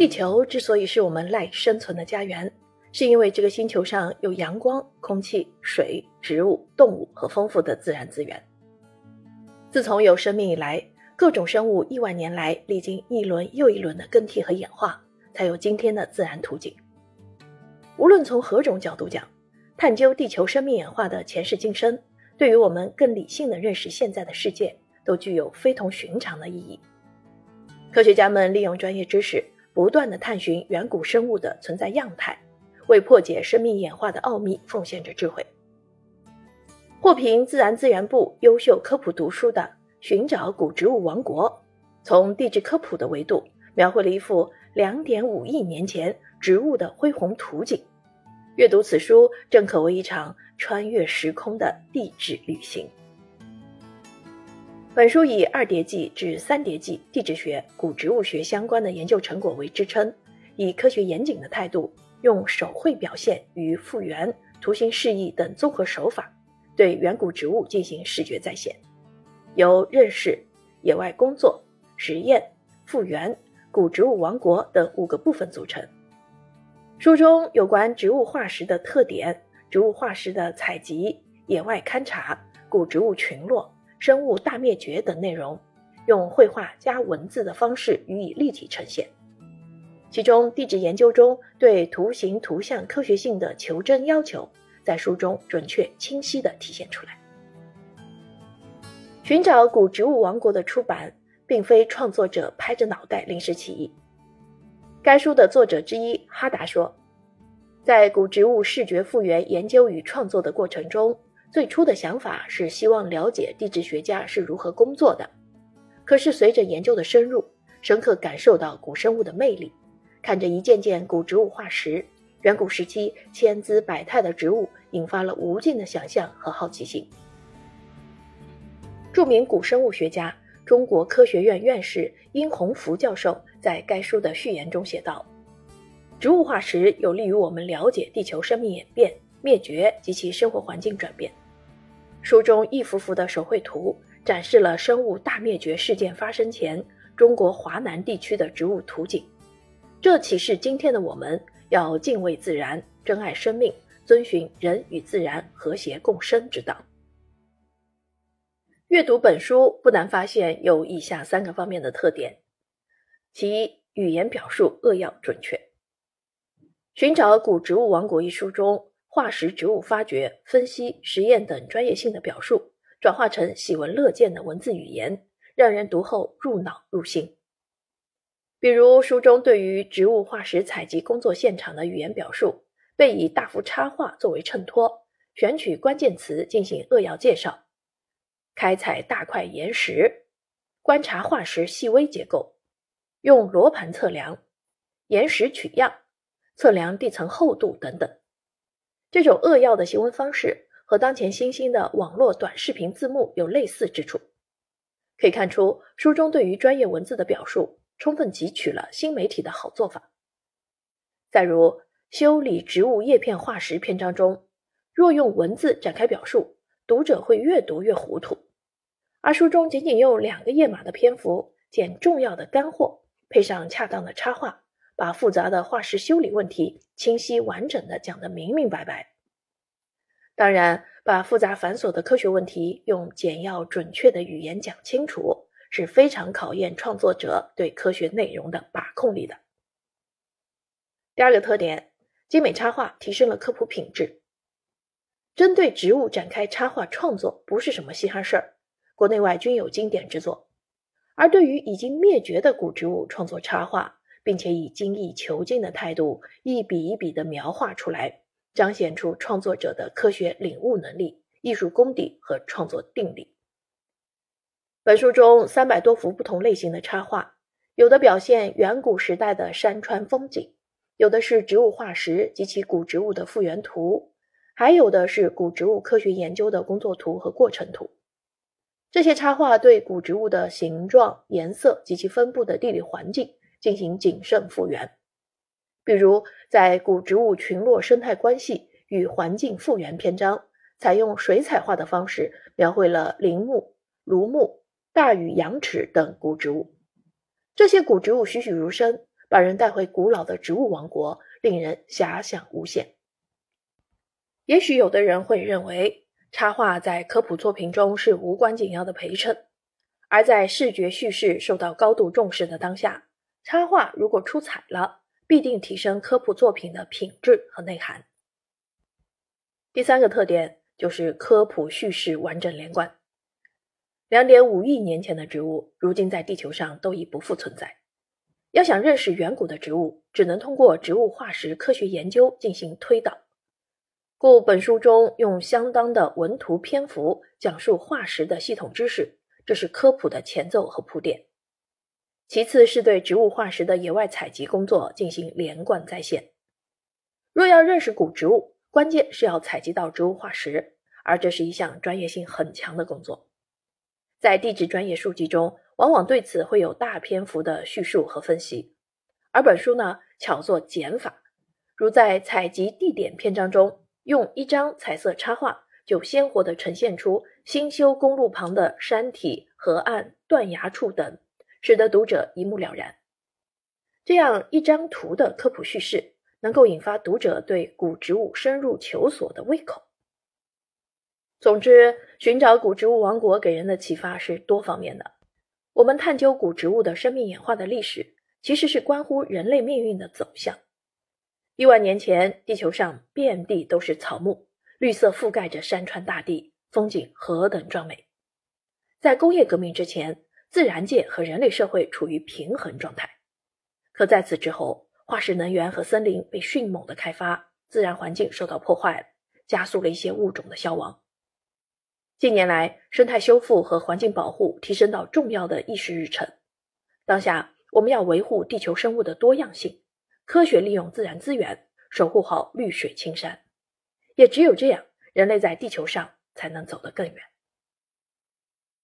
地球之所以是我们赖以生存的家园，是因为这个星球上有阳光、空气、水、植物、动物和丰富的自然资源。自从有生命以来，各种生物亿万年来历经一轮又一轮的更替和演化，才有今天的自然图景。无论从何种角度讲，探究地球生命演化的前世今生，对于我们更理性的认识现在的世界，都具有非同寻常的意义。科学家们利用专业知识。不断的探寻远古生物的存在样态，为破解生命演化的奥秘奉献着智慧。获评自然资源部优秀科普读书的《寻找古植物王国》，从地质科普的维度描绘了一幅两点五亿年前植物的恢宏图景。阅读此书，正可谓一场穿越时空的地质旅行。本书以二叠纪至三叠纪地质学、古植物学相关的研究成果为支撑，以科学严谨的态度，用手绘表现与复原、图形示意等综合手法，对远古植物进行视觉再现，由认识、野外工作、实验、复原、古植物王国等五个部分组成。书中有关植物化石的特点、植物化石的采集、野外勘察、古植物群落。生物大灭绝等内容，用绘画加文字的方式予以立体呈现。其中，地质研究中对图形图像科学性的求真要求，在书中准确清晰地体现出来。寻找古植物王国的出版，并非创作者拍着脑袋临时起意。该书的作者之一哈达说，在古植物视觉复原研究与创作的过程中。最初的想法是希望了解地质学家是如何工作的，可是随着研究的深入，深刻感受到古生物的魅力，看着一件件古植物化石，远古时期千姿百态的植物，引发了无尽的想象和好奇心。著名古生物学家、中国科学院院士殷洪福教授在该书的序言中写道：“植物化石有利于我们了解地球生命演变、灭绝及其生活环境转变。”书中一幅幅的手绘图展示了生物大灭绝事件发生前中国华南地区的植物图景，这启示今天的我们要敬畏自然、珍爱生命、遵循人与自然和谐共生之道。阅读本书不难发现有以下三个方面的特点：其一，语言表述扼要准确。《寻找古植物王国》一书中。化石植物发掘、分析、实验等专业性的表述，转化成喜闻乐见的文字语言，让人读后入脑入心。比如书中对于植物化石采集工作现场的语言表述，被以大幅插画作为衬托，选取关键词进行扼要介绍：开采大块岩石，观察化石细微结构，用罗盘测量，岩石取样，测量地层厚度等等。这种扼要的行文方式和当前新兴的网络短视频字幕有类似之处，可以看出书中对于专业文字的表述充分汲取了新媒体的好做法。再如修理植物叶片化石篇章中，若用文字展开表述，读者会越读越糊涂；而书中仅仅用两个页码的篇幅，捡重要的干货，配上恰当的插画。把复杂的化石修理问题清晰完整的讲得明明白白。当然，把复杂繁琐的科学问题用简要准确的语言讲清楚，是非常考验创作者对科学内容的把控力的。第二个特点，精美插画提升了科普品质。针对植物展开插画创作不是什么稀罕事儿，国内外均有经典之作。而对于已经灭绝的古植物创作插画，并且以精益求精的态度，一笔一笔地描画出来，彰显出创作者的科学领悟能力、艺术功底和创作定力。本书中三百多幅不同类型的插画，有的表现远古时代的山川风景，有的是植物化石及其古植物的复原图，还有的是古植物科学研究的工作图和过程图。这些插画对古植物的形状、颜色及其分布的地理环境。进行谨慎复原，比如在古植物群落生态关系与环境复原篇章，采用水彩画的方式描绘了林木、芦木、大禹羊齿等古植物。这些古植物栩栩如生，把人带回古老的植物王国，令人遐想无限。也许有的人会认为，插画在科普作品中是无关紧要的陪衬，而在视觉叙事受到高度重视的当下，插画如果出彩了，必定提升科普作品的品质和内涵。第三个特点就是科普叙事完整连贯。两点五亿年前的植物，如今在地球上都已不复存在。要想认识远古的植物，只能通过植物化石科学研究进行推导。故本书中用相当的文图篇幅讲述化石的系统知识，这是科普的前奏和铺垫。其次是对植物化石的野外采集工作进行连贯再现。若要认识古植物，关键是要采集到植物化石，而这是一项专业性很强的工作。在地质专业书籍中，往往对此会有大篇幅的叙述和分析，而本书呢，巧做减法，如在采集地点篇章中。用一张彩色插画，就鲜活地呈现出新修公路旁的山体、河岸、断崖处等，使得读者一目了然。这样一张图的科普叙事，能够引发读者对古植物深入求索的胃口。总之，寻找古植物王国给人的启发是多方面的。我们探究古植物的生命演化的历史，其实是关乎人类命运的走向。亿万年前，地球上遍地都是草木，绿色覆盖着山川大地，风景何等壮美。在工业革命之前，自然界和人类社会处于平衡状态。可在此之后，化石能源和森林被迅猛的开发，自然环境受到破坏，加速了一些物种的消亡。近年来，生态修复和环境保护提升到重要的议事日程。当下，我们要维护地球生物的多样性。科学利用自然资源，守护好绿水青山，也只有这样，人类在地球上才能走得更远。